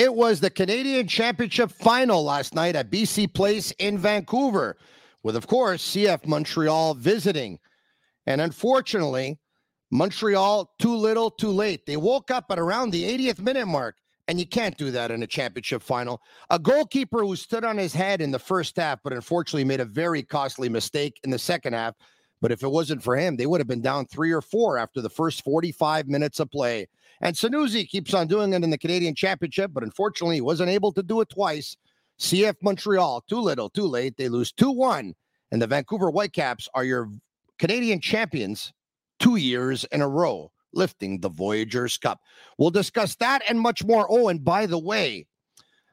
It was the Canadian Championship final last night at BC Place in Vancouver, with, of course, CF Montreal visiting. And unfortunately, Montreal, too little, too late. They woke up at around the 80th minute mark, and you can't do that in a championship final. A goalkeeper who stood on his head in the first half, but unfortunately made a very costly mistake in the second half. But if it wasn't for him, they would have been down three or four after the first 45 minutes of play. And Sanusi keeps on doing it in the Canadian Championship, but unfortunately, he wasn't able to do it twice. CF Montreal, too little, too late. They lose 2 1, and the Vancouver Whitecaps are your Canadian champions two years in a row, lifting the Voyageurs Cup. We'll discuss that and much more. Oh, and by the way,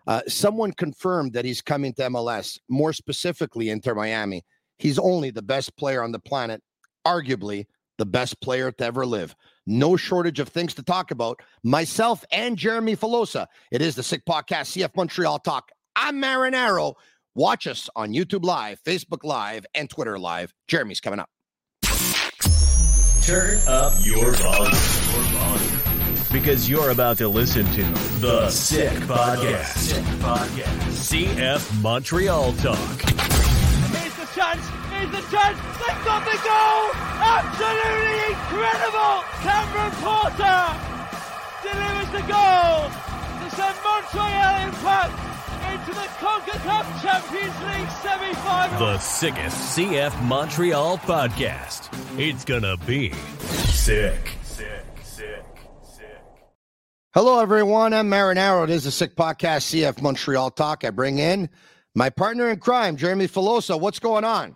uh, someone confirmed that he's coming to MLS, more specifically Inter Miami. He's only the best player on the planet, arguably the best player to ever live. No shortage of things to talk about. Myself and Jeremy Filosa. It is the Sick Podcast, CF Montreal Talk. I'm Marinaro. Watch us on YouTube Live, Facebook Live, and Twitter Live. Jeremy's coming up. Turn up your volume. Your volume. Because you're about to listen to The Sick Podcast. Sick Podcast. CF Montreal Talk. Here's the chance. Here's the chance. They've got the goal. Absolutely incredible. Cameron Porter delivers the goal to send Montreal Impact into the CONCACAF Champions League semi-final. The sickest CF Montreal podcast. It's gonna be sick. Sick, sick, sick. Hello, everyone. I'm Marinaro. It is the Sick Podcast, CF Montreal Talk. I bring in my partner in crime, Jeremy Filosa. What's going on?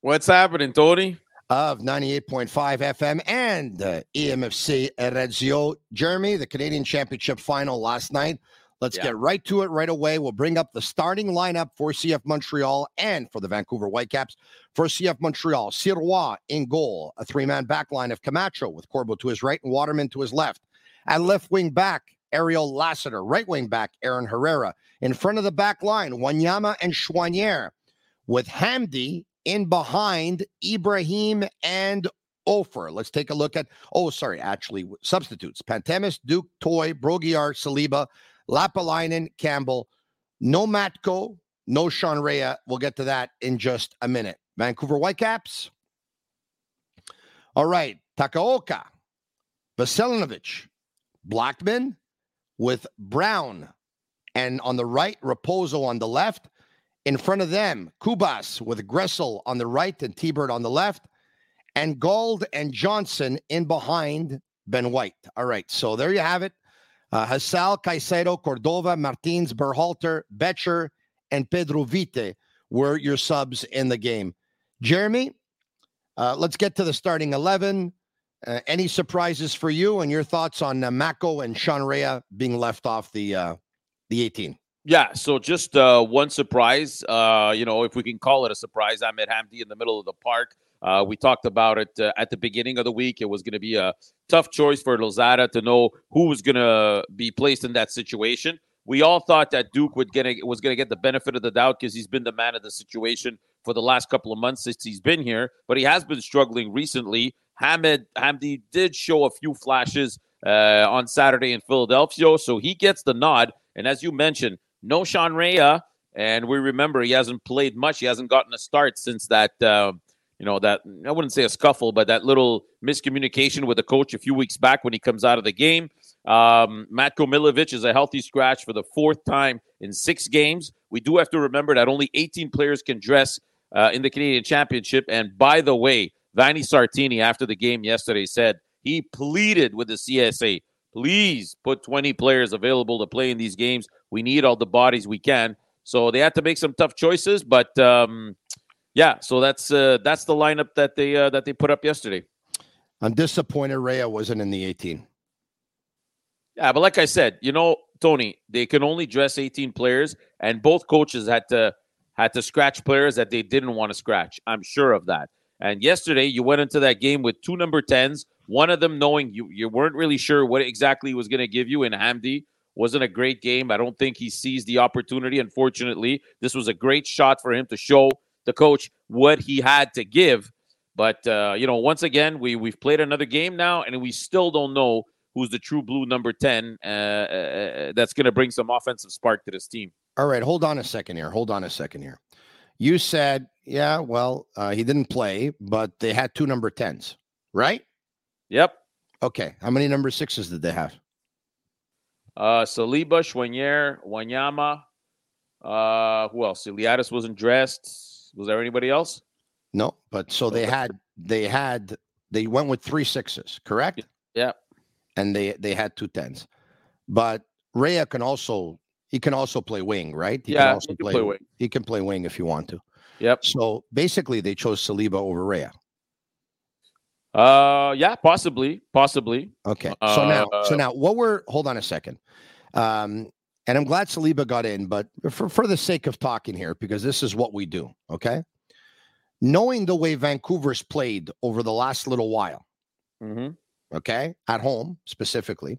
What's happening, Tony? Of 98.5 FM and uh, EMFC Radio. Jeremy, the Canadian Championship final last night Let's yeah. get right to it right away. We'll bring up the starting lineup for CF Montreal and for the Vancouver Whitecaps. For CF Montreal, Sirois in goal, a three man back line of Camacho with Corbo to his right and Waterman to his left. At left wing back, Ariel Lassiter. Right wing back, Aaron Herrera. In front of the back line, Wanyama and Choinière. With Hamdi in behind Ibrahim and Offor. Let's take a look at, oh, sorry, actually, substitutes. Pantemis, Duke, Toy, Brault-Guillard, Saliba, Lappalainen, Campbell, no Matko, no Sean Rea. We'll get to that in just a minute. Vancouver Whitecaps. All right. Takaoka, Veselinovic, Blackman with Brown. And on the right, Raposo on the left. In front of them, Cubas with Gressel on the right and T-Bird on the left. And Gauld and Johnson in behind Brian White. All right. So there you have it. Uh, Hasal, Caicedo, Cordova, Martins, Berhalter, Becher, and Pedro Vite were your subs in the game. Jeremy, uh, let's get to the starting 11. Uh, any surprises for you and your thoughts on uh, Matko and Sean Rea being left off the uh, the 18? Yeah, so just uh, one surprise. Uh, you know, if we can call it a surprise, i Ahmed Hamdi in the middle of the park. Uh, we talked about it uh, at the beginning of the week. It was going to be a tough choice for Losada to know who was going to be placed in that situation. We all thought that Duke would get a, was going to get the benefit of the doubt because he's been the man of the situation for the last couple of months since he's been here, but he has been struggling recently. Hamed Hamdi did show a few flashes uh, on Saturday in Philadelphia, so he gets the nod. And as you mentioned, no Sean Rea, and we remember he hasn't played much. He hasn't gotten a start since that uh, you know that I wouldn't say a scuffle, but that little miscommunication with the coach a few weeks back when he comes out of the game. Um, Matko Miljevic is a healthy scratch for the fourth time in six games. We do have to remember that only 18 players can dress uh, in the Canadian Championship. And by the way, Vanni Sartini after the game yesterday said he pleaded with the CSA, please put 20 players available to play in these games. We need all the bodies we can. So they had to make some tough choices, but um, yeah, so that's uh, that's the lineup that they uh, that they put up yesterday. I'm disappointed Rea wasn't in the 18. Yeah, but like I said, you know, Tony, they can only dress 18 players, and both coaches had to had to scratch players that they didn't want to scratch. I'm sure of that. And yesterday, you went into that game with two number 10s, one of them knowing you, you weren't really sure what exactly was going to give you in Hamdi. Wasn't a great game. I don't think he seized the opportunity. Unfortunately, this was a great shot for him to show the coach what he had to give. But uh, you know, once again, we we've played another game now, and we still don't know who's the true blue number 10 uh, uh, that's going to bring some offensive spark to this team. All right, hold on a second here. Hold on a second here. You said, yeah, well, uh, he didn't play, but they had two number 10s, right? Yep. Okay. How many number sixes did they have? Uh, Saliba, Choinière, Wanyama. Uh, who else? Iliadis wasn't dressed. Was there anybody else? No, but so they had they had they went with three sixes, correct? Yeah. And they they had two tens. But Rea can also he can also play wing, right? He yeah, can also he can play wing. He can play wing if you want to. Yep. So basically they chose Saliba over Rea. Uh yeah, possibly, possibly. Okay. So now so Uh, now what we're hold on a second. Um and I'm glad Saliba got in, but for, for the sake of talking here, because this is what we do, okay? Knowing the way Vancouver's played over the last little while, mm-hmm. okay, at home specifically,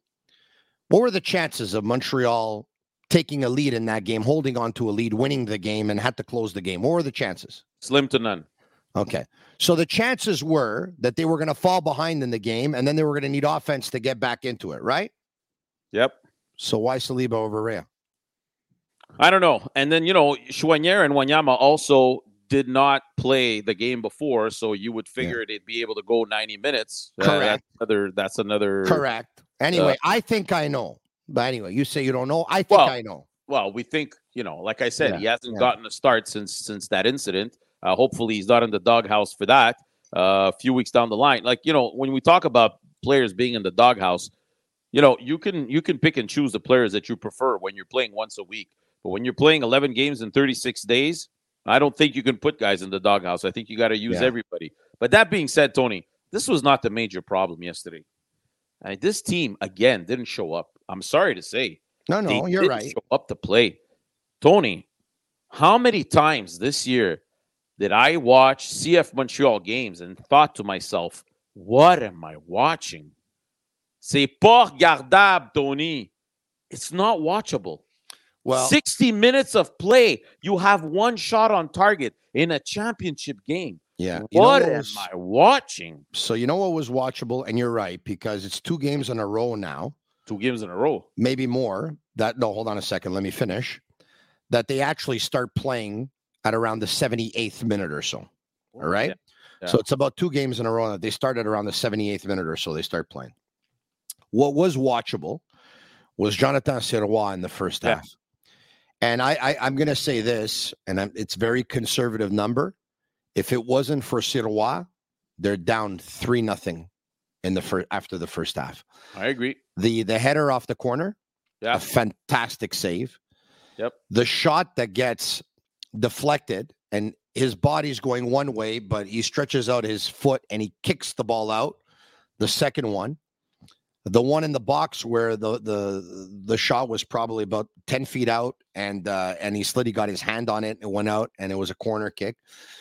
what were the chances of Montreal taking a lead in that game, holding on to a lead, winning the game, and had to close the game? What were the chances? Slim to none. Okay. So the chances were that they were going to fall behind in the game and then they were going to need offense to get back into it, right? Yep. So why Saliba over Rea? I don't know. And then, you know, Choinière and Wanyama also did not play the game before, so you would figure they'd be able to go 90 minutes. Uh, Correct. that's another that's another Correct. Anyway, I think I know. But anyway, you say you don't know. I think Well, I know. well, we think, you know, like I said, Yeah, he hasn't yeah. gotten a start since since that incident. Uh, hopefully, he's not in the doghouse for that. Uh, a few weeks down the line, like you know, when we talk about players being in the doghouse, you know, you can you can pick and choose the players that you prefer when you're playing once a week. But when you're playing 11 games in 36 days, I don't think you can put guys in the doghouse. I think you got to use Yeah. everybody. But that being said, Tony, this was not the major problem yesterday. Uh, this team again didn't show up. I'm sorry to say. No, They no, you're didn't right. Show up to play. Tony, how many times this year did I watch CF Montreal games and thought to myself, what am I watching? C'est pas regardable, Tony. It's not watchable. Well, 60 minutes of play. You have one shot on target in a championship game. yeah. What what am I watching? so you know what was watchable, and you're right because it's two games in a row now, Two games in a row. maybe more. That no, hold on a second. Let me finish. That they actually start playing at around the 78th minute or so. All right. Yeah. Yeah. So it's about two games in a row that they started around the 78th minute or so. They start playing. What was watchable was Jonathan Sirois in the first half. And I, I I'm gonna say this, and I'm, it's very conservative number. If it wasn't for Sirois, they're down three nothing in the first after the first half. I agree. The the header off the corner, Yeah. a fantastic save. Yep. The shot that gets deflected and his body's going one way, but he stretches out his foot and he kicks the ball out. The second one, the one in the box where the the the shot was probably about ten feet out, and uh, and he slid. He got his hand on it. It went out, and it was a corner kick.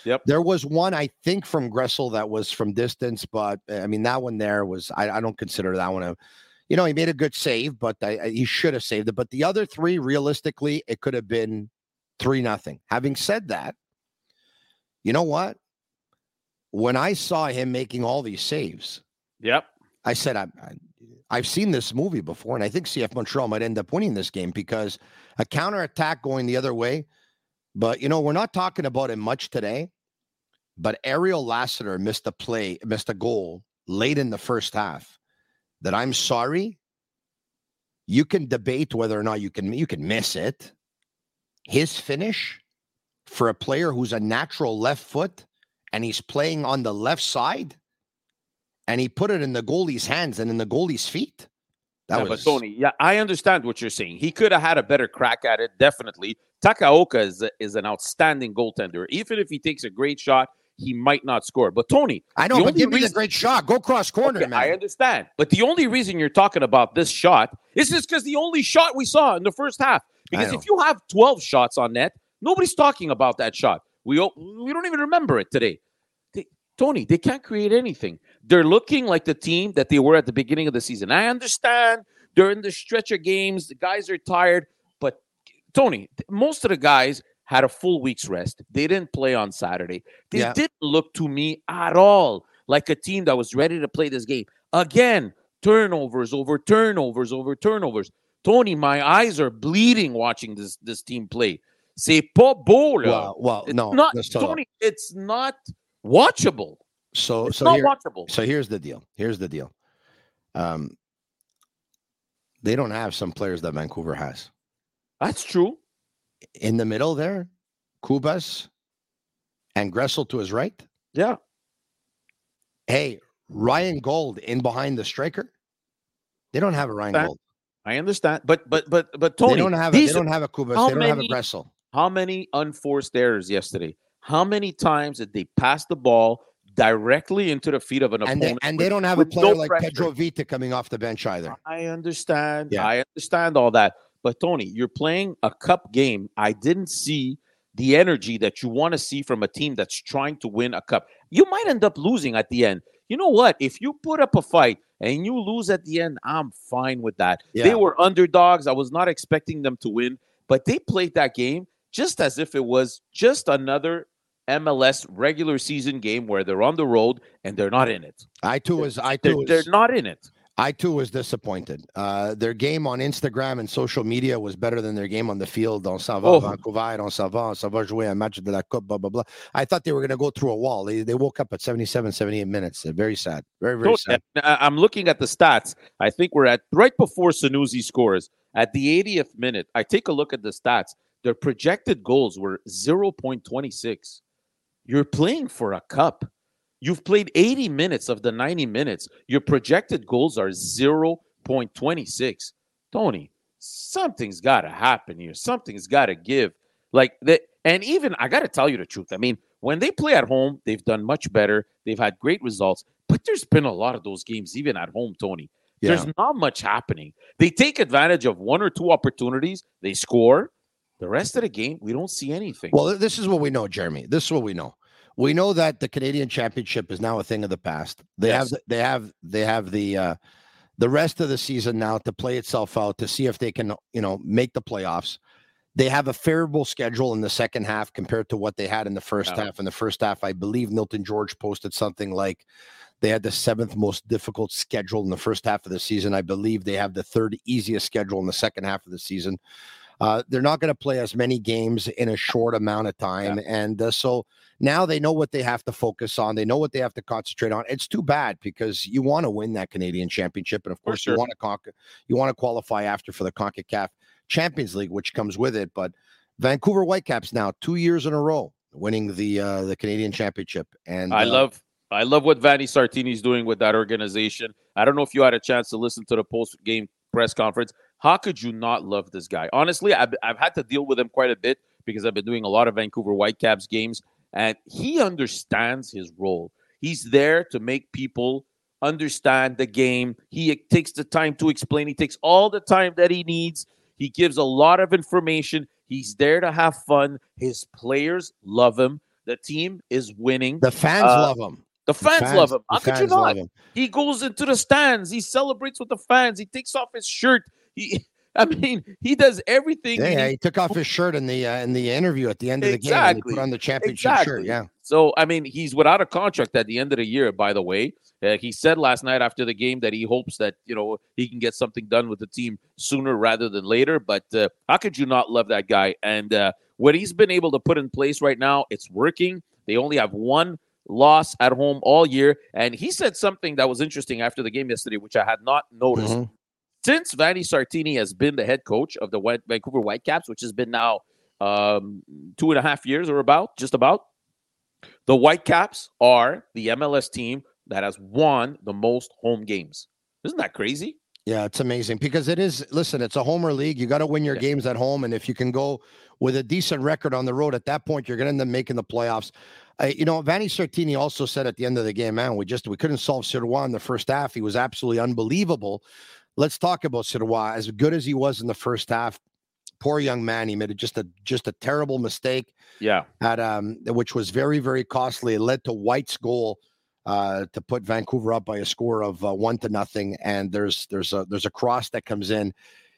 Yep. There was one I think from Gressel that was from distance, but I mean that one there was I, I don't consider that one a you know, he made a good save, but I, I- he should have saved it. But the other three, realistically, it could have been three nothing. Having said that, you know what? When I saw him making all these saves, Yep. I said, I, I, I've seen this movie before, and I think CF Montreal might end up winning this game because a counterattack going the other way. But, you know, we're not talking about it much today, but Ariel Lassiter missed a play, missed a goal late in the first half that I'm sorry. You can debate whether or not you can you can miss it. His finish for a player who's a natural left foot and he's playing on the left side and he put it in the goalie's hands and in the goalie's feet. That yeah, was but Tony, yeah, I understand what you're saying. He could have had a better crack at it, definitely. Takaoka is, is an outstanding goaltender. Even if he takes a great shot, he might not score. But Tony, I know, the but only give me reason- the great shot. Go cross corner, Okay, man. I understand. But the only reason you're talking about this shot is just because the only shot we saw in the first half. Because if you have 12 shots on net, nobody's talking about that shot. We we don't even remember it today. They- Tony, they can't create anything. They're looking like the team that they were at the beginning of the season. I understand during the stretch of games, the guys are tired, but Tony, most of the guys had a full week's rest. They didn't play on Saturday. They Yeah. didn't look to me at all like a team that was ready to play this game. Again, turnovers over turnovers over turnovers. Tony, my eyes are bleeding watching this this team play. C'est pas beau, là. Well, well It's no, not Tony. It's not watchable. So, It's so not here, watchable. so here's the deal. Here's the deal. Um, they don't have some players that Vancouver has That's true. in the middle there. Cubas and Gressel to his right. Yeah. Hey, Ryan Gauld in behind the striker. They don't have a Ryan Gauld. I understand, but but but but Tony, they don't have. A, they don't have a Cubas. They don't have a many- Gressel. how many unforced errors yesterday? How many times did they pass the ball directly into the feet of an And they, opponent? and with- they don't have a player no like pressure? Pedro Vite coming off the bench either. I understand. Yeah. I understand all that. But Tony, you're playing a cup game. I didn't see the energy that you want to see from a team that's trying to win a cup. You might end up losing at the end. You know what? If you put up a fight and you lose at the end, I'm fine with that. They were underdogs. I was not expecting them to win, but they played that game just as if it was just another MLS regular season game where they're on the road and they're not in it. I too was. I They're, too they're not in it. I too was disappointed. Uh, their game on Instagram and social media was better than their game on the field. On s'en va, Oh. Vancouver, on s'en va, on s'en va jouer un match de la Coupe, blah, blah, blah. I thought they were going to go through a wall. They, they woke up at 77, 78 minutes. Very sad. Very, very sad. I- I'm looking at the stats. I think we're at right before Sanusi scores at the 80th minute. I take a look at the stats. Their projected goals were 0.26. You're playing for a cup. You've played 80 minutes of the 90 minutes. Your projected goals are 0.26. Tony, something's got to happen here. Something's got to give. Like that, and even I got to tell you the truth. I mean, when they play at home, they've done much better. They've had great results, but there's been a lot of those games, even at home, Tony. Yeah. There's not much happening. They take advantage of one or two opportunities, they score. The rest of the game, we don't see anything. Well, this is what we know, Jeremy. This is what we know. We know that the Canadian Championship is now a thing of the past. They Yes. have they have they have the uh the rest of the season now to play itself out to see if they can, you know, make the playoffs. They have a favorable schedule in the second half compared to what they had in the first Yeah. half. In the first half, I believe Milton George posted something like they had the seventh most difficult schedule in the first half of the season. I believe they have the third easiest schedule in the second half of the season. Uh, they're not going to play as many games in a short amount of time, and uh, so now they know what they have to focus on. They know what they have to concentrate on. It's too bad because you want to win that Canadian Championship, and of course sure. you want to conquer, you want to qualify after for the Concacaf Champions League, which comes with it. But Vancouver Whitecaps now two years in a row winning the uh, the Canadian Championship, and I uh, love I love what Vanni Sartini's doing with that organization. I don't know if you had a chance to listen to the post game press conference. How could you not love this guy? Honestly, I've, I've had to deal with him quite a bit because I've been doing a lot of Vancouver Whitecaps games, and he understands his role. He's there to make people understand the game. He takes the time to explain. He takes all the time that he needs. He gives a lot of information. He's there to have fun. His players love him. The team is winning. the fans Uh, love him. The The fans, love him. How could you not? love him. He goes into the stands. He celebrates with the fans. He takes off his shirt. He, I mean, he does everything. Yeah, he he took off his shirt in the uh, in the interview at the end of the game. And Exactly. put on the championship shirt. Yeah, So, I mean, he's without a contract at the end of the year. By the way, uh, he said last night after the game that he hopes that you know he can get something done with the team sooner rather than later. But uh, how could you not love that guy? And uh, what he's been able to put in place right now, it's working. They only have one loss at home all year, and he said something that was interesting after the game yesterday, which I had not noticed. Mhm. Since Vanni Sartini has been the head coach of the White, Vancouver Whitecaps, which has been now um, two and a half years or about, just about, the Whitecaps are the MLS team that has won the most home games. Isn't that crazy? Yeah, it's amazing because it is. Listen, it's a homer league. You got to win your Yeah. games at home, and if you can go with a decent record on the road, at that point, you're going to end up making the playoffs. Uh, you know, Vanni Sartini also said at the end of the game, man, we just we couldn't solve Sirois in the first half. He was absolutely unbelievable. Let's talk about Sirois. As good as he was in the first half, poor young man, he made just a just a terrible mistake Yeah. at um, which was very very costly. It led to White's goal uh, to put Vancouver up by a score of uh, one to nothing. And there's there's a there's a cross that comes in.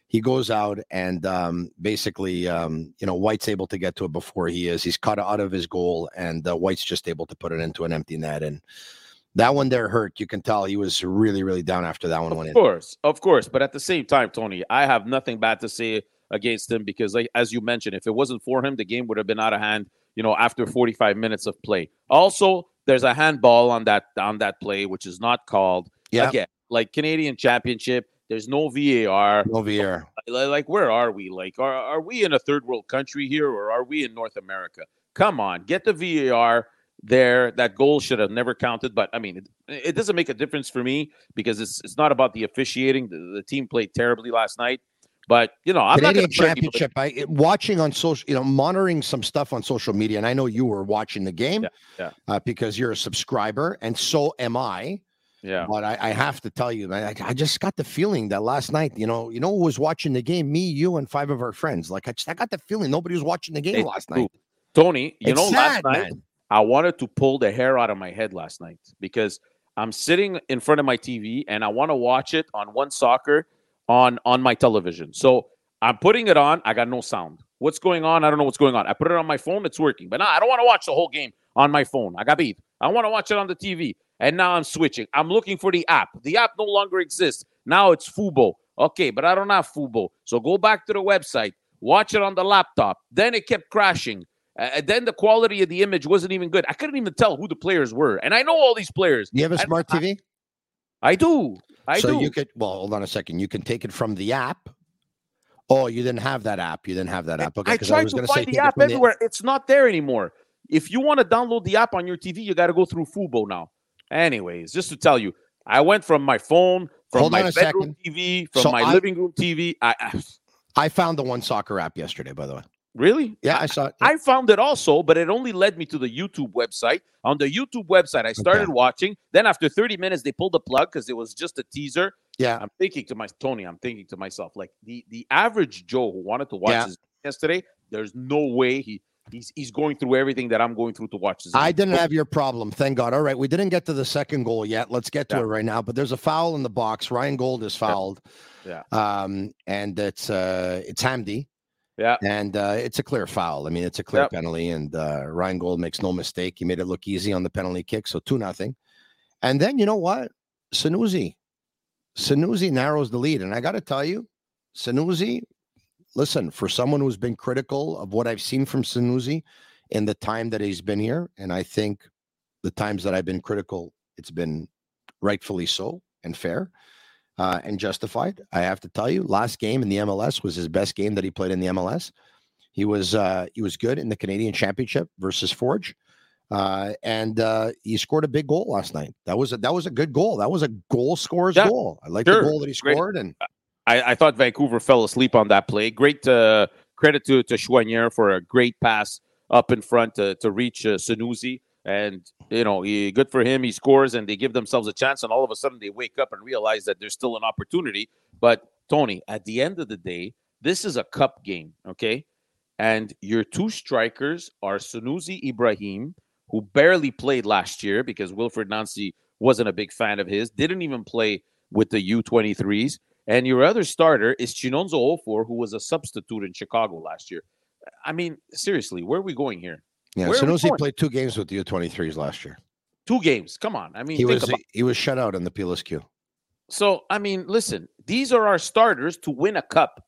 He goes out and um, basically, um, you know, White's able to get to it before he is. He's cut out of his goal, and uh, White's just able to put it into an empty net. And That one there hurt. You can tell he was really, really down after that one Of went in. Of course, of course. But at the same time, Tony, I have nothing bad to say against him because, like as you mentioned, if it wasn't for him, the game would have been out of hand. You know, after 45 minutes of play. Also, there's a handball on that on that play, which is not called. Yeah. Again, like Canadian Championship, there's no VAR. Here. Li- Like, where are we? Like, are are we in a third world country here, or are we in North America? Come on, get the VAR there. That goal should have never counted. But I mean, it, it doesn't make a difference for me because it's it's not about the officiating. The, the team played terribly last night. But you know, I'm Canadian not Championship. I watching on social, you know, monitoring some stuff on social media, and I know you were watching the game, Yeah, yeah. Uh, because you're a subscriber, and so am I. Yeah, But I, I have to tell you, man, I, I just got the feeling that last night, you know, you know, who was watching the game? Me, you, and five of our friends. Like I just, I got the feeling nobody was watching the game last night. Tony. You It's know, sad, last night man. I wanted to pull the hair out of my head last night because I'm sitting in front of my TV and I want to watch it on one soccer on on my television. So I'm putting it on. I got no sound. What's going on? I don't know what's going on. I put it on my phone. It's working. But now I don't want to watch the whole game on my phone. I got beat. I want to watch it on the TV. And now I'm switching. I'm looking for the app. The app no longer exists. Now it's Fubo. Okay, but I don't have Fubo. So go back to the website. Watch it on the laptop. Then it kept crashing. Uh, and then the quality of the image wasn't even good. I couldn't even tell who the players were. And I know all these players. You have a smart TV? I do. I so do. you could well hold on a second. You can take it from the app. Oh, you didn't have that app. You didn't have that app. Okay, I tried was to find take the app everywhere. It's not there anymore. If you want to download the app on your TV, you got to go through Fubo now. Anyways, just to tell you, I went from my phone, from Hold my bedroom second. TV, from So my I- living room TV. I, I I found the one soccer app yesterday, by the way. Really, Yeah, I saw it. I found it also, but it only led me to the YouTube website. On the YouTube website, I started watching. Then after 30 minutes, they pulled the plug because it was just a teaser. yeah. I'm thinking to my Tony, I'm thinking to myself, like the the average Joe who wanted to watch Yeah. this yesterday, there's no way he he's he's going through everything that I'm going through to watch this. I didn't have your problem, thank God. All right, we didn't get to the second goal yet. Let's get to Yeah. it right now. But there's a foul in the box. Ryan Gauld is fouled. Yeah. Um, and it's uh it's Hamdi. Yeah. And uh it's a clear foul. I mean, it's a clear Yep. penalty, and uh Ryan Gauld makes no mistake. He made it look easy on the penalty kick, so two nothing. And then you know what? Sanusi. Sanusi narrows the lead. And I gotta tell you, Sanusi, listen, for someone who's been critical of what I've seen from Sanusi in the time that he's been here, and I think the times that I've been critical, it's been rightfully so and fair uh, and justified. I have to tell you, last game in the MLS was his best game that he played in the MLS. He was uh, he was good in the Canadian Championship versus Forge, uh, and uh, he scored a big goal last night. That was a, that was a good goal. That was a goal scorer's Yeah, goal. I like sure. the goal that he Great. scored, and I, I thought Vancouver fell asleep on that play. Great uh, credit to to Choinière for a great pass up in front to, to reach uh, Sanusi. And, you know, he, good for him. He scores and they give themselves a chance. And all of a sudden they wake up and realize that there's still an opportunity. But, Tony, at the end of the day, this is a cup game, okay? And your two strikers are Sanusi Ibrahim, who barely played last year because Wilfried Nancy wasn't a big fan of his, didn't even play with the U23s. And your other starter is Chinonso Offor, who was a substitute in Chicago last year. I mean, seriously, where are we going here? Yeah, Where Sanusi played two games with the U23s last year. Two games. Come on. I mean, He think was about he was shut out in the PLSQ. So, I mean, listen, these are our starters to win a cup.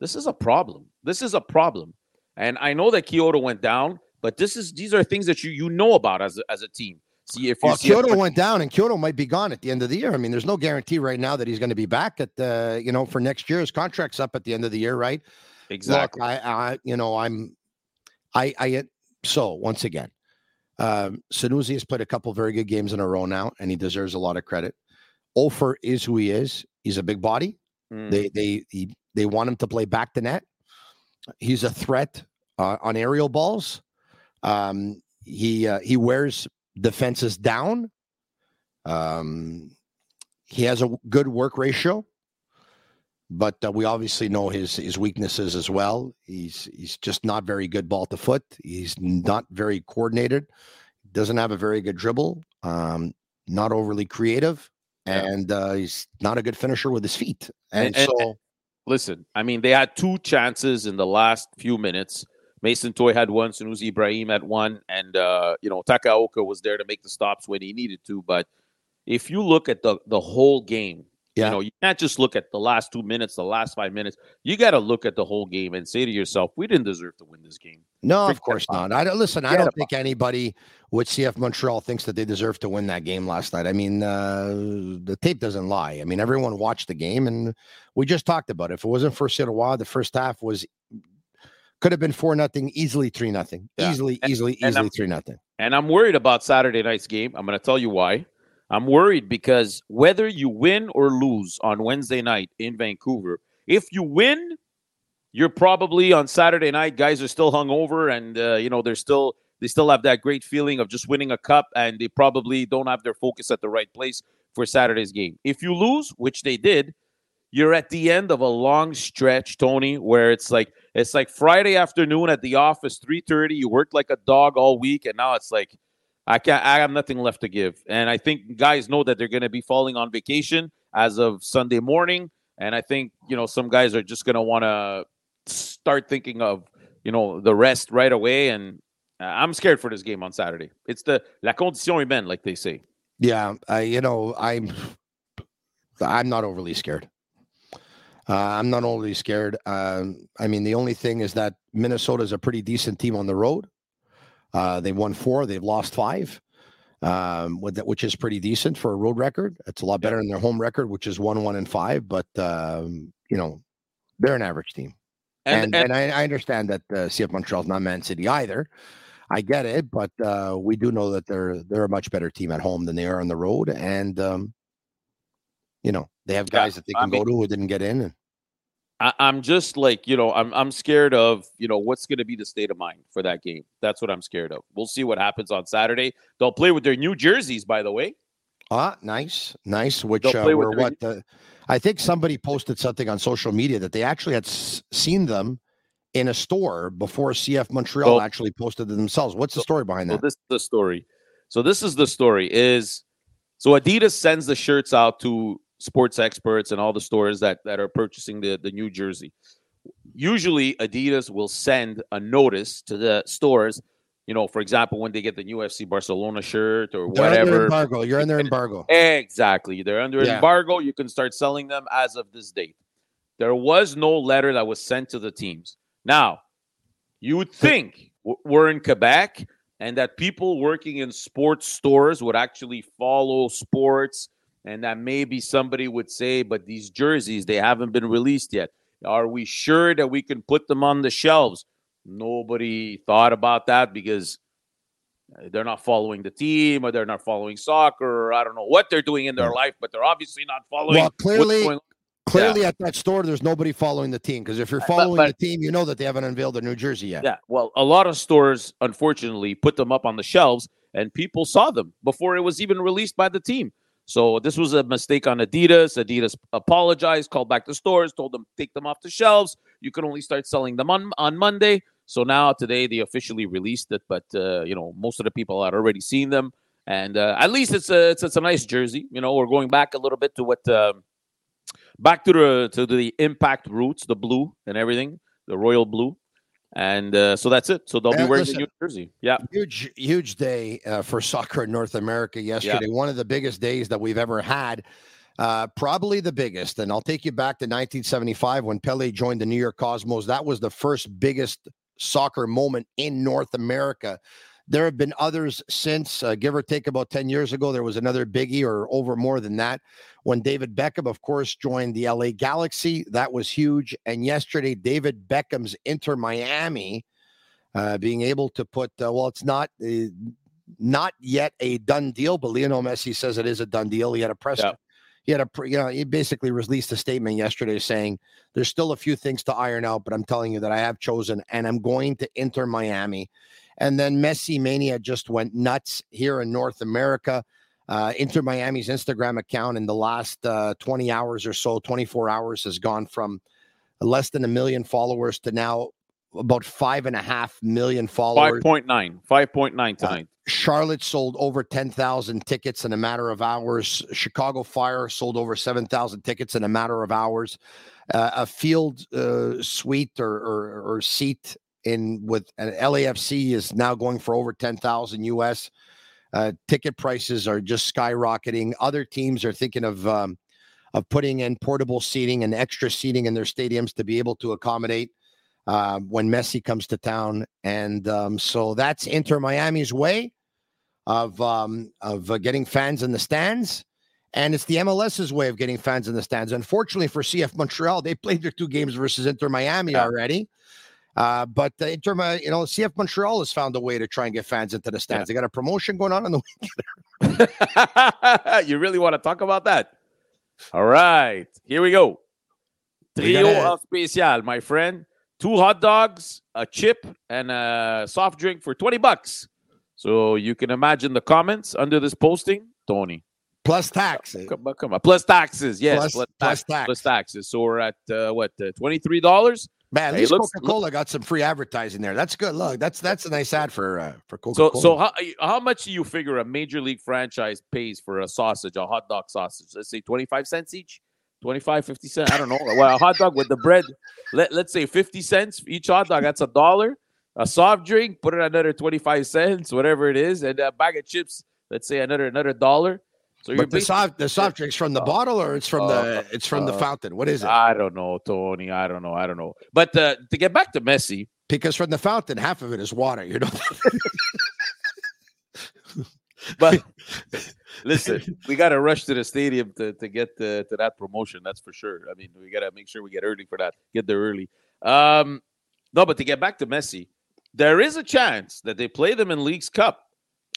This is a problem. This is a problem. And I know that Quioto went down, but this is these are things that you you know about as a, as a team. See if you Well, see a- Quioto went down, and Quioto might be gone at the end of the year. I mean, there's no guarantee right now that he's going to be back at the, you know, for next year. His contract's up at the end of the year, right? exactly. Look, I, I, you know, I'm, I, I. So once again, um, Sanusi has played a couple very good games in a row now, and he deserves a lot of credit. Offor is who he is. He's a big body. Mm. They, they, he, they want him to play back to net. He's a threat uh, on aerial balls. Um, he, uh, he wears defenses down. Um, he has a good work ratio, but uh, we obviously know his his weaknesses as well. He's he's just not very good ball to foot. He's not very coordinated. Doesn't have a very good dribble. Um, not overly creative, and uh, he's not a good finisher with his feet. And, And- and- so, Listen, I mean, they had two chances in the last few minutes Mason Toy had one, Sanusi Ibrahim had one, and uh, you know Takaoka was there to make the stops when he needed to. But if you look at the the whole game, yeah. you know you can't just look at the last two minutes, the last five minutes. You got to look at the whole game and say to yourself, we didn't deserve to win this game. No, of course not. I don't listen. I don't think anybody with CF Montreal thinks that they deserve to win that game last night. I mean, uh, the tape doesn't lie. I mean, everyone watched the game, and we just talked about it. If it wasn't for Sirois, the first half was could have been four nothing, easily three nothing, yeah. easily, and, easily, and easily three nothing. And I'm worried about Saturday night's game. I'm going to tell you why. I'm worried because whether you win or lose on Wednesday night in Vancouver, if you win, you're probably on Saturday night. Guys are still hungover, and uh, you know they're still they still have that great feeling of just winning a cup, and they probably don't have their focus at the right place for Saturday's game. If you lose, which they did, you're at the end of a long stretch, Tony, where it's like it's like Friday afternoon at the office, 3:30. You worked like a dog all week, and now it's like I can't I have nothing left to give. And I think guys know that they're gonna be falling on vacation as of Sunday morning. And I think, you know, some guys are just gonna wanna start thinking of, you know, the rest right away. And I'm scared for this game on Saturday. It's the la condition humaine, like they say. Yeah, I, you know, I'm I'm not overly scared. Uh, I'm not overly scared. Um, I mean, the only thing is that Minnesota is a pretty decent team on the road. Uh, they won four, they've lost five, um, that, which is pretty decent for a road record. It's a lot better than their home record, which is one, one, and five. But um, you know, they're an average team, and and, and, and I, I, understand that uh, CF Montreal's not Man City either. I get it, but uh, we do know that they're they're a much better team at home than they are on the road, and um, you know they have guys yeah, that they can I mean, go to who didn't get in. And, I, am just like you know I'm I'm scared of you know what's going to be the state of mind for that game. That's what I'm scared of. We'll see what happens on Saturday. They'll play with their new jerseys, by the way. Ah, nice, nice. Which uh, were what? Uh, I think somebody posted something on social media that they actually had s- seen them in a store before CF Montreal so, actually posted them themselves. What's the story behind that? So this is the story. So this is the story. Is so Adidas sends the shirts out to sports experts and all the stores that that are purchasing the the new jersey. Usually, Adidas will send a notice to the stores. You know, for example, when they get the new FC Barcelona shirt or They're whatever. embargo. You're under embargo. Exactly. They're under yeah. embargo. You can start selling them as of this date. There was no letter that was sent to the teams. Now, you would think we're in Quebec and that people working in sports stores would actually follow sports and that maybe somebody would say, but these jerseys, they haven't been released yet. Are we sure that we can put them on the shelves? Nobody thought about that because uh, they're not following the team or they're not following soccer or I don't know what they're doing in their hmm. life, but they're obviously not following. Well, clearly, Clearly, yeah. at that store, there's nobody following the team because if you're following but, but, the team, you know that they haven't unveiled their New Jersey yet. Yeah, well, a lot of stores, unfortunately, put them up on the shelves, and people saw them before it was even released by the team. So this was a mistake on Adidas. Adidas apologized, called back the stores, told them take them off the shelves. You can only start selling them on on Monday. So now today they officially released it, but uh, you know most of the people had already seen them, and uh, at least it's a it's, it's, a nice jersey. You know, we're going back a little bit to what. Uh, back to the to the impact roots, the blue and everything, the royal blue. And uh, so that's it. So they'll be wearing listen, the New Jersey. Yeah. Huge, huge day uh, for soccer in North America yesterday. Yeah. One of the biggest days that we've ever had. Uh, probably the biggest. And I'll take you back to 1975 when Pele joined the New York Cosmos. That was the first biggest soccer moment in North America. There have been others since, uh, give or take about 10 years ago. There was another biggie or over more than that when David Beckham, of course, joined the LA Galaxy. That was huge. And yesterday, David Beckham's Inter Miami uh, being able to put, uh, well, it's not. Uh, not yet a done deal, but Lionel Messi says it is a done deal. He had a press he had a you know he basically released a statement yesterday saying there's still a few things to iron out but i'm telling you that i have chosen and i'm going to Inter Miami and then Messi Mania just went nuts here in North America. Uh, Inter Miami's Instagram account in the last uh, 20 hours or so, 24 hours, has gone from less than a million followers to now about five and a half million followers. 5.9, 5.9 uh, tonight. Uh, Charlotte sold over 10,000 tickets in a matter of hours. Chicago Fire sold over 7,000 tickets in a matter of hours. Uh, a field uh, suite or, or, or seat in with an LAFC is now going for over 10,000 US. Uh, ticket prices are just skyrocketing. Other teams are thinking of um, of putting in portable seating and extra seating in their stadiums to be able to accommodate uh, when Messi comes to town. And um, so that's Inter Miami's way of um, of uh, getting fans in the stands. And it's the MLS's way of getting fans in the stands. Unfortunately for CF Montreal, they played their two games versus Inter Miami yeah. already. Uh, but uh, of you know, CF Montreal has found a way to try and get fans into the stands. Yeah. They got a promotion going on in the weekend. you really want to talk about that? All right, here we go. Trio gotta... special, my friend. Two hot dogs, a chip, and a soft drink for 20 bucks. So you can imagine the comments under this posting, Tony. Plus taxes. Come on, come on. Plus taxes. Yes. Plus, plus, plus tax. Plus taxes. So we're at uh, what uh, twenty three dollars. Man, at least Coca Cola got some free advertising there. That's good. Look, that's that's a nice ad for uh, for Coca Cola. So, so how how much do you figure a major league franchise pays for a sausage, a hot dog sausage? Let's say twenty five cents each. 25, 50 cents. I don't know. Well, a hot dog with the bread, let, let's say 50 cents each hot dog. That's a dollar. A soft drink, put it another 25 cents, whatever it is. And a bag of chips, let's say another another dollar. So but the soft the soft drink's from the bottle or it's from uh, the it's from uh, the fountain. What is it? I don't know, Tony. I don't know. I don't know. But uh, to get back to Messi, because from the fountain, half of it is water. You know. but listen, we got to rush to the stadium to, to get to, to that promotion. That's for sure. I mean, we got to make sure we get early for that. Get there early. Um, no, but to get back to Messi, there is a chance that they play them in Leagues Cup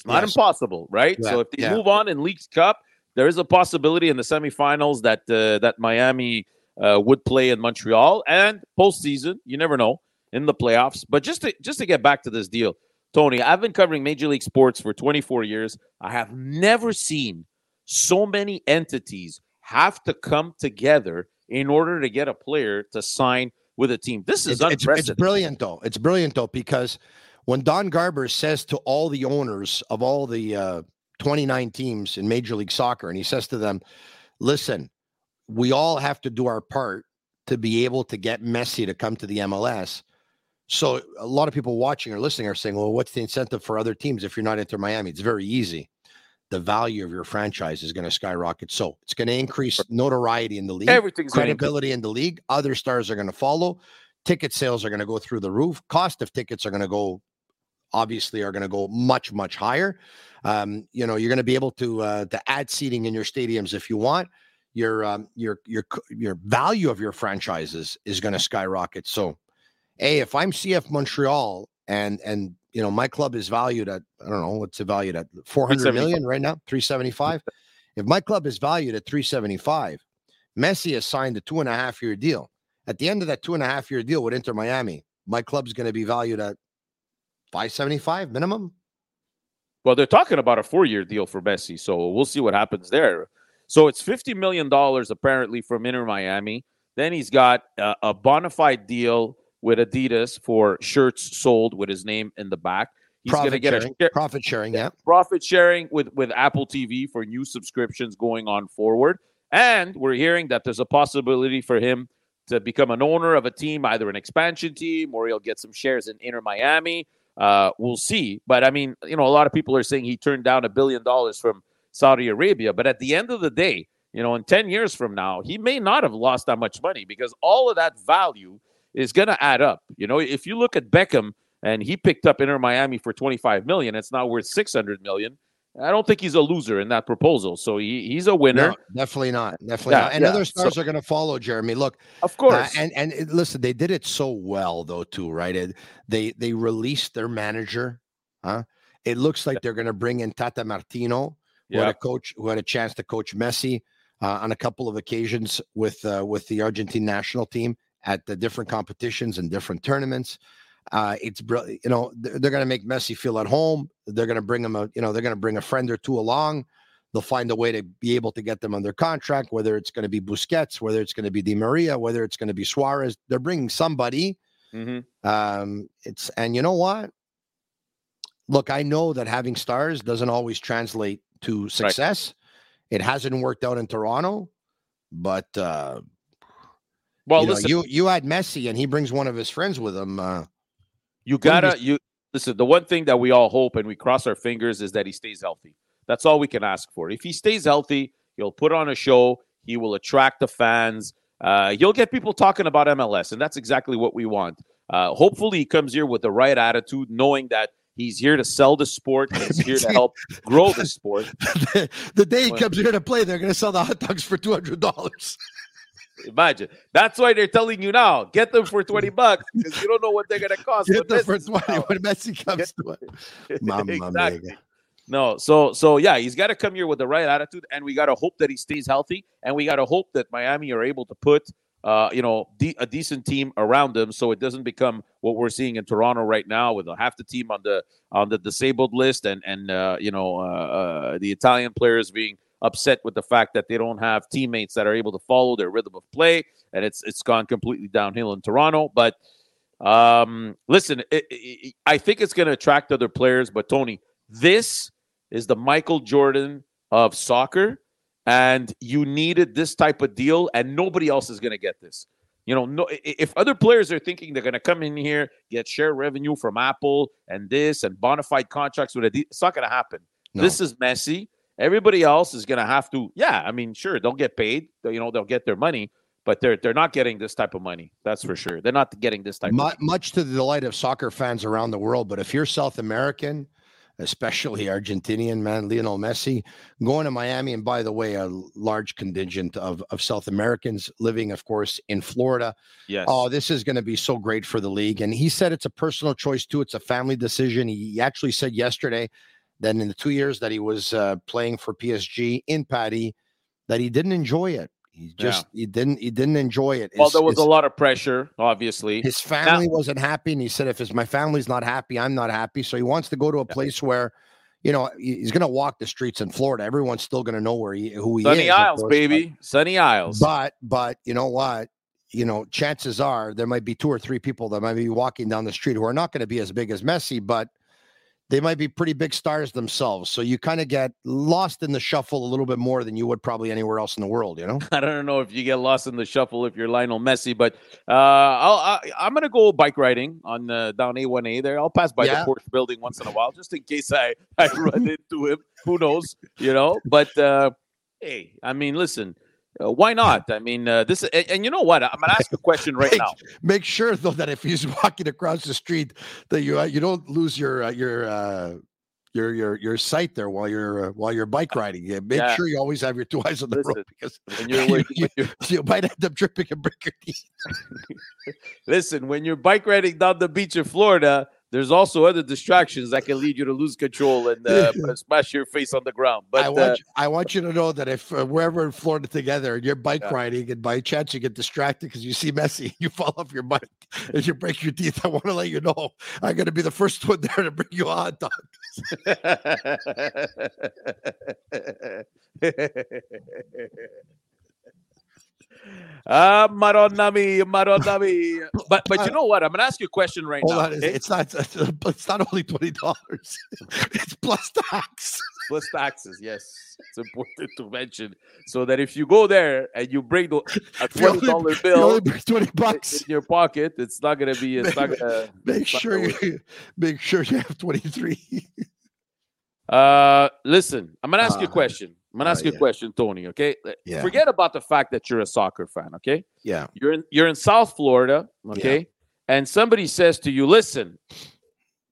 not yes. impossible, right? Yeah. So if they yeah. move on in Leagues Cup, there is a possibility in the semifinals that uh, that Miami uh, would play in Montreal and postseason. You never know in the playoffs. But just to just to get back to this deal, Tony, I've been covering Major League Sports for 24 years. I have never seen so many entities have to come together in order to get a player to sign with a team. This is it's, it's, it's brilliant, though. It's brilliant, though, because when Don Garber says to all the owners of all the uh, 29 teams in Major League Soccer, and he says to them, listen, we all have to do our part to be able to get Messi to come to the MLS. So a lot of people watching or listening are saying, well, what's the incentive for other teams if you're not Inter Miami? It's very easy. The value of your franchise is going to skyrocket. So it's going to increase notoriety in the league, everything's credibility in the league. Other stars are going to follow. Ticket sales are going to go through the roof. Cost of tickets are going to go obviously are going to go much much higher. Um, you know, you're going to be able to uh, to add seating in your stadiums if you want. Your um, your your your value of your franchises is going to skyrocket. So, a if I'm CF Montreal and and you know my club is valued at I don't know what's it valued at 400 million right now 375. if my club is valued at 375, Messi has signed a two and a half year deal. At the end of that two and a half year deal with Inter Miami, my club's going to be valued at 575 minimum. Well, they're talking about a four-year deal for Messi, so we'll see what happens there. So it's fifty million dollars apparently from Inter Miami. Then he's got a, a bona fide deal with Adidas for shirts sold with his name in the back. He's going to get sharing. a profit sharing, yeah, profit sharing with with Apple TV for new subscriptions going on forward. And we're hearing that there's a possibility for him to become an owner of a team, either an expansion team or he'll get some shares in Inter Miami. Uh, we'll see. But I mean, you know, a lot of people are saying he turned down a billion dollars from Saudi Arabia. But at the end of the day, you know, in 10 years from now, he may not have lost that much money because all of that value is going to add up. You know, if you look at Beckham and he picked up Inter Miami for 25 million, it's now worth 600 million. I don't think he's a loser in that proposal. So he, he's a winner. No, definitely not. Definitely yeah, not. And yeah. other stars so, are going to follow Jeremy. Look, of course. Uh, and and it, listen, they did it so well though too, right? It, they they released their manager. Huh? It looks like they're going to bring in Tata Martino, who yeah. had a coach who had a chance to coach Messi uh, on a couple of occasions with uh, with the Argentine national team at the different competitions and different tournaments. Uh, it's you know they're, going to make Messi feel at home. They're going to bring him a you know they're going to bring a friend or two along. They'll find a way to be able to get them under contract, whether it's going to be Busquets, whether it's going to be Di Maria, whether it's going to be Suarez. They're bringing somebody. Mm-hmm. Um, it's and you know what? Look, I know that having stars doesn't always translate to success. Right. It hasn't worked out in Toronto, but uh, well, you, listen, know, you you had Messi and he brings one of his friends with him. Uh, You gotta you listen. The one thing that we all hope and we cross our fingers is that he stays healthy. That's all we can ask for. If he stays healthy, he'll put on a show. He will attract the fans. Uh, he'll get people talking about MLS, and that's exactly what we want. Uh, hopefully, he comes here with the right attitude, knowing that he's here to sell the sport. He's here to help grow the sport. the, the day he comes here to play, they're going to sell the hot dogs for two hundred dollars. Imagine. That's why they're telling you now. Get them for 20 bucks because you don't know what they're going to cost. Get them for 20 when Messi comes to it. Mama exactly. No, so so yeah, he's got to come here with the right attitude, and we got to hope that he stays healthy, and we got to hope that Miami are able to put uh, you know, de- a decent team around him, so it doesn't become what we're seeing in Toronto right now, with half the team on the on the disabled list, and and uh, you know uh, uh, the Italian players being upset with the fact that they don't have teammates that are able to follow their rhythm of play, and it's it's gone completely downhill in Toronto. But um, listen, it, it, I think it's going to attract other players. But Tony, this is the Michael Jordan of soccer and you needed this type of deal, and nobody else is going to get this. You know, no, if other players are thinking they're going to come in here, get share revenue from Apple and this and bona fide contracts with a, it's not going to happen. No. This is Messi. Everybody else is going to have to, yeah. I mean, sure, they'll get paid. You know, they'll get their money, but they're they're not getting this type of money. That's for sure. They're not getting this type. Much, much to the delight of soccer fans around the world. But if you're South American, especially Argentinian man Lionel Messi, going to Miami. And by the way, a large contingent of, of South Americans living, of course, in Florida. Yes. Oh, this is going to be so great for the league. And he said it's a personal choice too. It's a family decision. He actually said yesterday that in the two years that he was uh, playing for PSG in Paris, that he didn't enjoy it. He just yeah. he didn't he didn't enjoy it. His, well, there was his, a lot of pressure, obviously. His family now, wasn't happy, and he said, "If his, my family's not happy, I'm not happy." So he wants to go to a yeah. place where, you know, he's going to walk the streets in Florida. Everyone's still going to know where he who he Sunny is. Sunny Isles, course, baby, but, Sunny Isles. But but you know what? You know, chances are there might be two or three people that might be walking down the street who are not going to be as big as Messi, but they might be pretty big stars themselves. So you kind of get lost in the shuffle a little bit more than you would probably anywhere else in the world, you know? I don't know if you get lost in the shuffle if you're Lionel Messi, but uh, I'll, I, am going to go bike riding on uh, down A1A there. I'll pass by yeah. the Porsche building once in a while just in case I, I run into him. Who knows, you know? But uh, hey, I mean, listen, uh, why not? I mean, uh, this and, and, you know what? I'm gonna ask a question right make, now. Make sure though that if he's walking across the street, that you uh, you don't lose your uh, your uh, your your your sight there while you're uh, while you're bike riding. Yeah, make yeah. sure you always have your two eyes on the Listen, road because when you're, when you, you, you, might end up tripping and break your teeth. Listen, when you're bike riding down the beach in Florida, there's also other distractions that can lead you to lose control and uh, smash your face on the ground. But I want, uh, you, I want you to know that if uh, we're ever in Florida together and you're bike yeah. riding and by chance you get distracted because you see Messi, you fall off your bike and you break your teeth, I want to let you know I'm going to be the first one there to bring you hot dog. Ah, Maronami, Maronami. But but you know what? I'm gonna ask you a question right Hold now. On, okay? It's not it's not only twenty dollars. it's plus tax. Plus taxes, yes. It's important to mention so that if you go there and you bring the, a twenty dollar bill, twenty bucks in your pocket, it's not gonna be. It's not gonna. Make sure you make sure you have twenty three. uh, listen, I'm gonna ask uh, you a uh, question. I'm gonna ask uh, you yeah. a question, Tony. Okay, yeah. forget about the fact that you're a soccer fan. Okay, yeah, you're in you're in South Florida. Okay, yeah. and somebody says to you, "Listen,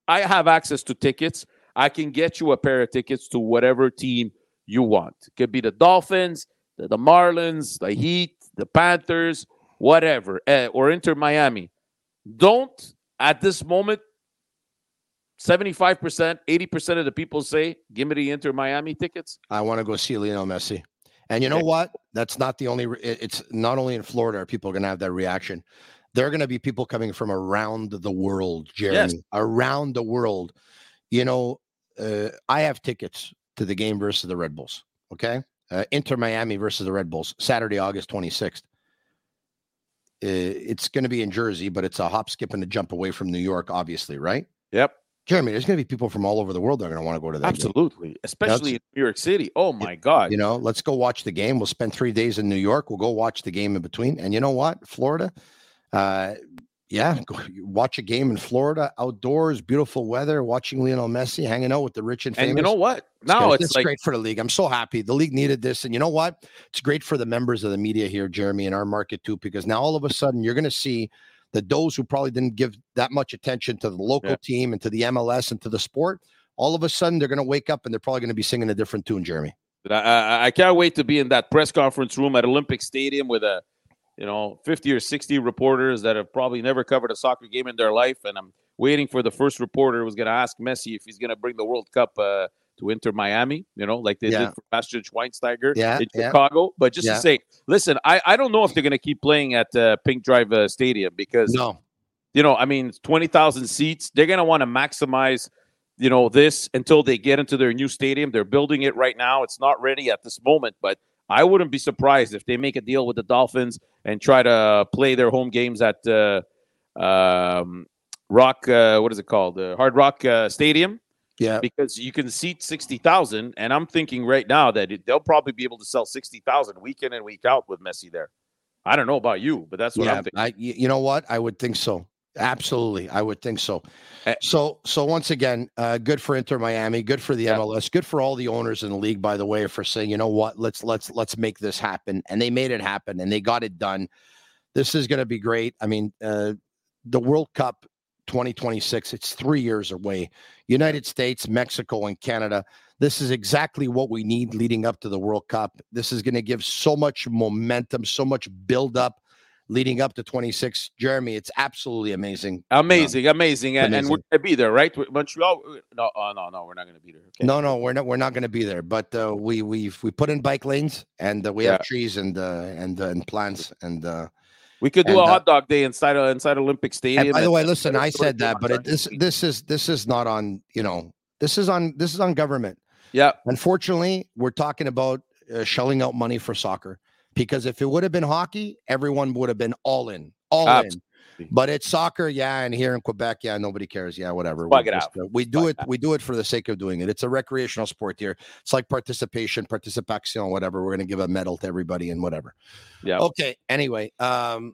I have access to tickets. I can get you a pair of tickets to whatever team you want. It could be the Dolphins, the, the Marlins, the Heat, the Panthers, whatever, uh, or Inter Miami. Don't at this moment 75%, 80% of the people say, give me the Inter Miami tickets. I want to go see Lionel Messi. And you know what? That's not the only, it's not only in Florida are people going to have that reaction. There are going to be people coming from around the world, Jeremy, yes. around the world. You know, uh, I have tickets to the game versus the Red Bulls. Okay. Uh, Inter Miami versus the Red Bulls, Saturday, August 26th. Uh, it's going to be in Jersey, but it's a hop, skip, and a jump away from New York, obviously, right? Yep. Jeremy, there's going to be people from all over the world that are going to want to go to that. Absolutely, game. especially in New York City. Oh my God! You know, let's go watch the game. We'll spend three days in New York. We'll go watch the game in between. And you know what, Florida, uh, yeah, go, watch a game in Florida, outdoors, beautiful weather, watching Lionel Messi, hanging out with the rich and famous. And you know what? Now it's, it's like, great for the league. I'm so happy. The league needed this, and you know what? It's great for the members of the media here, Jeremy, in our market too, because now all of a sudden you're going to see that those who probably didn't give that much attention to the local Yeah. team and to the MLS and to the sport, all of a sudden they're going to wake up and they're probably going to be singing a different tune, Jeremy. I, I, I can't wait to be in that press conference room at Olympic Stadium with a, you know, 50 or 60 reporters that have probably never covered a soccer game in their life. And I'm waiting for the first reporter who's going to ask Messi if he's going to bring the World Cup uh, to Inter Miami, you know, like they Yeah. did for Bastian Schweinsteiger Yeah, in yeah. Chicago. But just to say, listen, I, I don't know if they're going to keep playing at uh, Pink Drive uh, Stadium because No, you know, I mean, 20,000 seats. They're going to want to maximize, you know, this until they get into their new stadium. They're building it right now. It's not ready at this moment, but I wouldn't be surprised if they make a deal with the Dolphins and try to play their home games at uh, um, Rock, uh, what is it called? Uh, Hard Rock uh, Stadium yeah, because you can seat 60,000. And I'm thinking right now that it, they'll probably be able to sell 60,000 week in and week out with Messi there. I don't know about you, but that's what yeah. I'm thinking. I, you know what? I would think so. Absolutely, I would think so. Eh. So, so once again, uh, good for Inter Miami, good for the Yeah. MLS, good for all the owners in the league. By the way, for saying, you know what, let's let's let's make this happen, and they made it happen, and they got it done. This is going to be great. I mean, uh, the World Cup 2026. It's three years away. United States, Mexico, and Canada. This is exactly what we need leading up to the World Cup. This is going to give so much momentum, so much build up leading up to 26. Jeremy, it's absolutely amazing. Amazing, amazing, and, and we're gonna be there, right? Montreal? No, oh, no, no, we're not gonna be there. Okay. No, no, we're not. We're not going to be there. But uh, we we've we put in bike lanes and uh, we Yeah. have trees and uh, and uh, and plants and. Uh, we could do and, a uh, hot dog day inside of, inside Olympic Stadium. and by the way, listen, I said that, but it, this this is this is not on. You know, this is on this is on government. yeah, Unfortunately, we're talking about uh, shelling out money for soccer because if it would have been hockey, everyone would have been all in, all in. But it's soccer, yeah, and here in Quebec, yeah, nobody cares, yeah, whatever. We it just, out. uh, we do Plug it. We do it for the sake of doing it. It's a recreational sport here. It's like participation, participation, whatever. We're gonna give a medal to everybody and whatever. yeah. Okay. Anyway, um,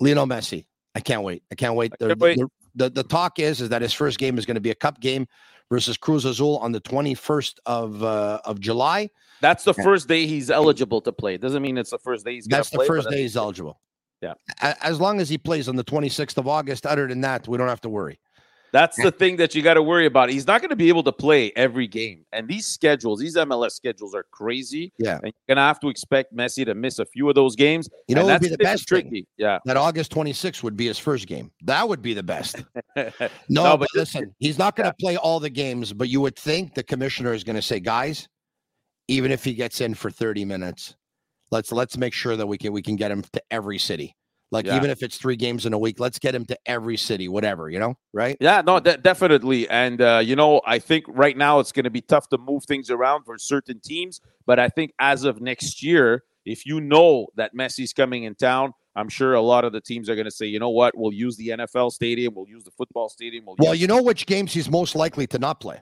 Lionel Messi. I can't wait. I can't wait. I The, can't wait. The, the, the talk is is that his first game is going to be a cup game versus Cruz Azul on the 21st of uh, of July. That's the first day he's eligible to play. Doesn't mean it's the first day he's gonna play. That's the first day he's eligible. Yeah. A- As long as he plays on the 26th of August, other than that, we don't have to worry. That's the thing that you got to worry about. He's not going to be able to play every game, and these schedules, these MLS schedules, are crazy. Yeah. and you're gonna have to expect Messi to miss a few of those games. You know, that's be the best thing? tricky. Yeah. That August 26th would be his first game. That would be the best. No, No, but, but listen, he's not going to play all the games, but you would think the commissioner is going to say, guys, even if he gets in for 30 minutes, let's let's make sure that we can we can get him to every city. Like Yeah. even if it's three games in a week, let's get him to every city, whatever, you know, right? Yeah, no, de- definitely. And uh, you know, I think right now it's going to be tough to move things around for certain teams. But I think as of next year, if you know that Messi's coming in town, I'm sure a lot of the teams are going to say, you know what, we'll use the NFL stadium, we'll use the football stadium, we'll Well, you know which games he's most likely to not play?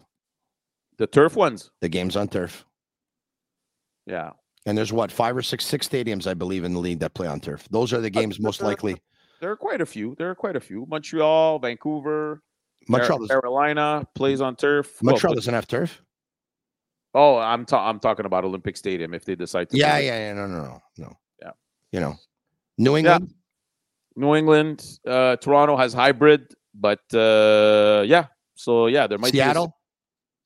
the turf ones. The games on turf. Yeah, And there's what, five or six, six stadiums, I believe, in the league that play on turf. Those are the games most likely. there are quite a few. There are quite a few. Montreal, Vancouver, Montreal, Carolina plays on turf. Montreal but- doesn't have turf. oh, I'm ta- I'm talking about Olympic Stadium if they decide to. Yeah, yeah, yeah. No, no, no, no. Yeah. You know, New England. New England, uh, Toronto has hybrid, but uh, yeah. So yeah, there might be a- Seattle,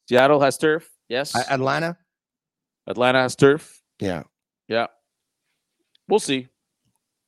Seattle has turf. Yes. Atlanta. Atlanta has turf. Yeah. Yeah. We'll see.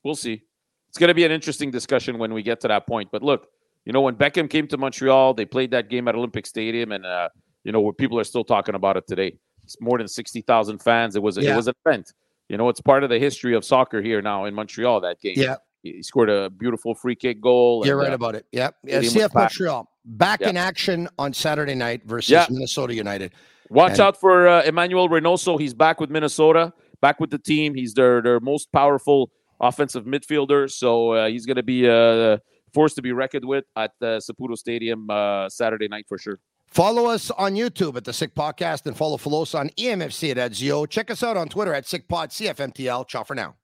We'll see. It's going to be an interesting discussion when we get to that point. But look, you know, when Beckham came to Montreal, they played that game at Olympic Stadium, and uh, you know, where people are still talking about it today. It's more than sixty thousand fans. It was Yeah. it was an event. You know, it's part of the history of soccer here now in Montreal. That game. Yeah. He scored a beautiful free kick goal. You're and, right uh, about it. Yep. Yeah. CF. Montreal back Yeah. in action on Saturday night versus. Minnesota United. Watch And- out for uh, Emmanuel Reynoso. He's back with Minnesota, back with the team. He's their their most powerful offensive midfielder. So uh, he's going to be uh, forced to be reckoned with at uh, Saputo Stadium uh, Saturday night for sure. Follow us on YouTube at the Sick Podcast and follow Filos on E EMFC at Edzio. Check us out on Twitter at SickPod CFMTL. Ciao for now.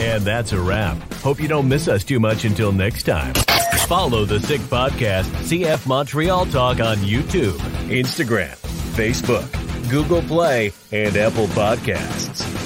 And that's a wrap. Hope you don't miss us too much until next time. Follow the Sick Podcast, CF Montreal Talk on YouTube, Instagram, Facebook, Google Play, and Apple Podcasts.